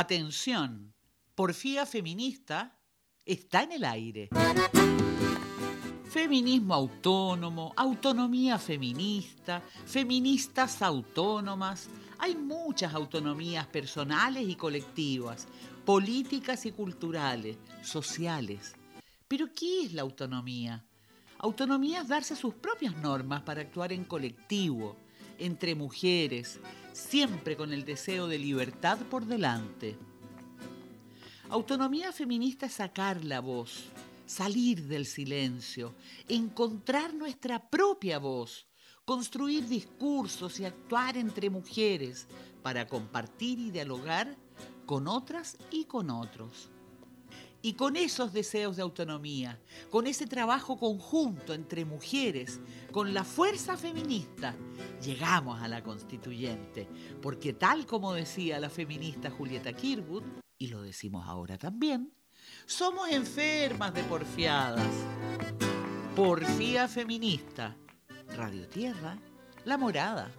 Atención, porfía feminista está en el aire. Feminismo autónomo, autonomía feminista, feministas autónomas. Hay muchas autonomías personales y colectivas, políticas y culturales, sociales. Pero ¿qué es la autonomía? Autonomía es darse sus propias normas para actuar en colectivo, entre mujeres, siempre con el deseo de libertad por delante. Autonomía feminista es sacar la voz, salir del silencio, encontrar nuestra propia voz, construir discursos y actuar entre mujeres para compartir y dialogar con otras y con otros. Y con esos deseos de autonomía, con ese trabajo conjunto entre mujeres, con la fuerza feminista, llegamos a la constituyente, porque tal como decía la feminista Julieta Kirwood, y lo decimos ahora también, somos enfermas de porfiadas. Porfía feminista. Radio Tierra, La Morada.